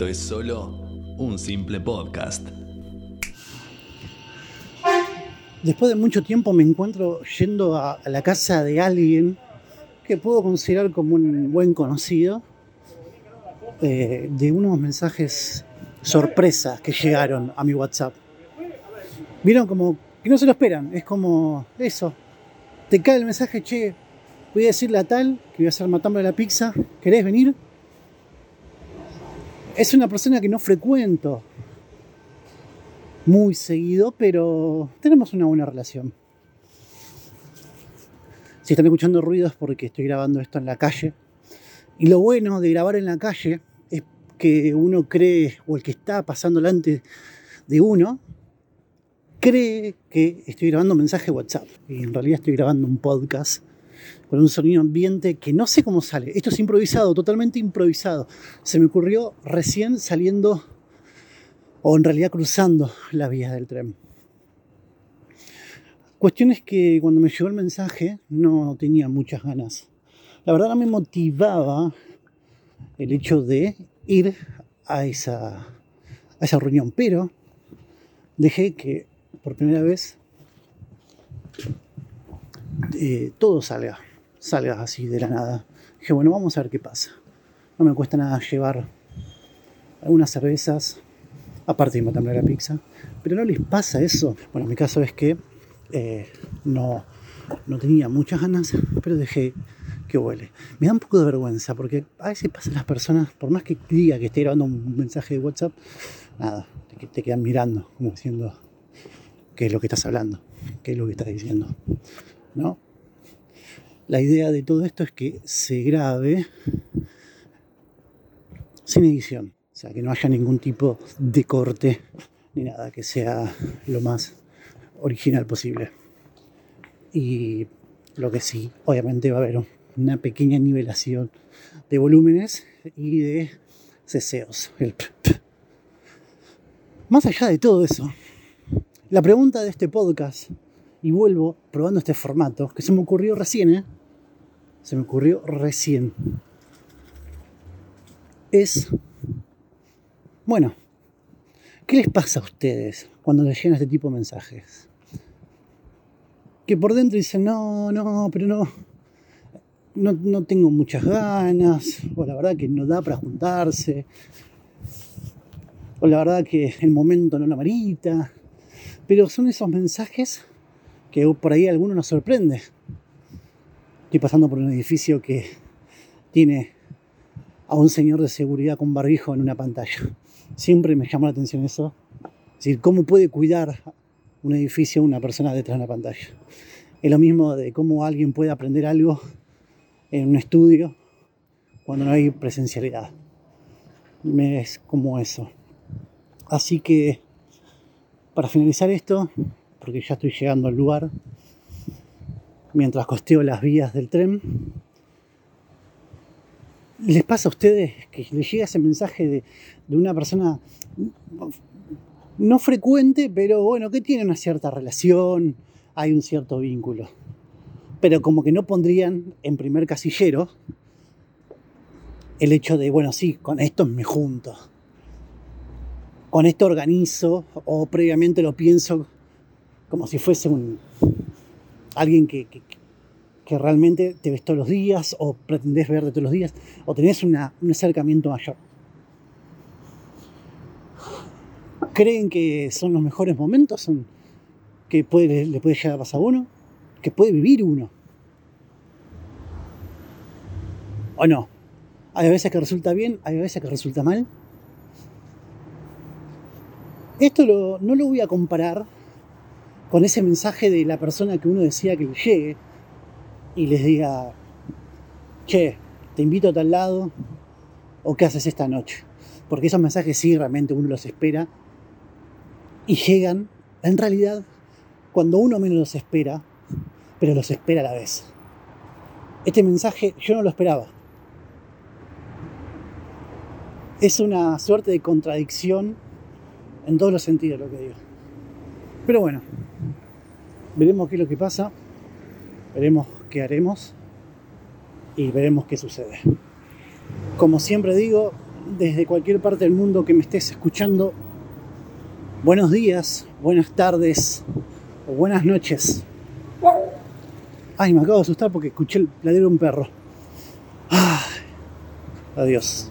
esto es solo un simple podcast. Después de mucho tiempo me encuentro yendo a, la casa de alguien que puedo considerar como un buen conocido eh, de unos mensajes sorpresas que llegaron a mi WhatsApp. Vieron como que no se lo esperan, es como eso. Te cae el mensaje, che, voy a decirle a tal que voy a hacer matambre la pizza, ¿querés venir? Es una persona que no frecuento muy seguido, pero tenemos una buena relación. Si están escuchando ruidos porque estoy grabando esto en la calle. Y lo bueno de grabar en la calle es que uno cree, o el que está pasando delante de uno, cree que estoy grabando un mensaje WhatsApp. Y en realidad estoy grabando un podcast con un sonido ambiente que no sé cómo sale. Esto es improvisado, totalmente improvisado. Se me ocurrió recién saliendo, o en realidad cruzando la vía del tren. Cuestión es que cuando me llegó el mensaje no tenía muchas ganas. La verdad no me motivaba el hecho de ir a esa, a esa reunión, pero dejé que por primera vez eh, todo salga, salga así de la nada. Dije, bueno, vamos a ver qué pasa. No me cuesta nada llevar algunas cervezas, aparte de matarme la pizza, pero no les pasa eso. Bueno, mi caso es que eh, no, no tenía muchas ganas, pero dejé que huele. Me da un poco de vergüenza porque a veces pasan las personas, por más que diga que esté grabando un mensaje de WhatsApp, nada, te, te quedan mirando, como diciendo qué es lo que estás hablando, qué es lo que estás diciendo. ¿No? La idea de todo esto es que se grabe sin edición, o sea, que no haya ningún tipo de corte ni nada, que sea lo más original posible. Y lo que sí, obviamente va a haber una pequeña nivelación de volúmenes y de ceseos. Más allá de todo eso, la pregunta de este podcast, y vuelvo probando este formato, que se me ocurrió recién, ¿eh? Se me ocurrió recién. Es, bueno, ¿qué les pasa a ustedes cuando les llegan este tipo de mensajes? Que por dentro dicen, no, no, pero no, no, no tengo muchas ganas, o la verdad que no da para juntarse, o la verdad que el momento no lo amerita, pero son esos mensajes que por ahí a alguno nos sorprende. Estoy pasando por un edificio que tiene a un señor de seguridad con barbijo en una pantalla. Siempre me llama la atención eso. Es decir, cómo puede cuidar un edificio una persona detrás de una pantalla. Es lo mismo de cómo alguien puede aprender algo en un estudio cuando no hay presencialidad. Es como eso. Así que, para finalizar esto, porque ya estoy llegando al lugar, mientras costeo las vías del tren, ¿les pasa a ustedes que les llega ese mensaje de, de una persona no frecuente, pero bueno, que tiene una cierta relación, hay un cierto vínculo? pero como que no pondrían en primer casillero el hecho de, bueno, sí, con esto me junto, con esto organizo o previamente lo pienso como si fuese un, alguien que, que, realmente te ves todos los días o pretendés verte todos los días o tenés un acercamiento mayor. ¿Creen que son los mejores momentos? ¿Son, que puede, le puede llegar a pasar a uno? que puede vivir uno. ¿O no? Hay veces que resulta bien, hay veces que resulta mal. Esto no lo voy a comparar con ese mensaje de la persona que uno decía que le llegue y les diga, che, te invito a tal lado o qué haces esta noche. Porque esos mensajes sí realmente uno los espera y llegan, en realidad, cuando uno menos los espera, pero los espera a la vez. Este mensaje yo no lo esperaba. Es una suerte de contradicción en todos los sentidos lo que digo. Pero bueno, veremos qué es lo que pasa, veremos qué haremos y veremos qué sucede. Como siempre digo, desde cualquier parte del mundo que me estés escuchando, buenos días, buenas tardes o buenas noches. Ay, me acabo de asustar porque escuché el ladrido de un perro. Ay, adiós.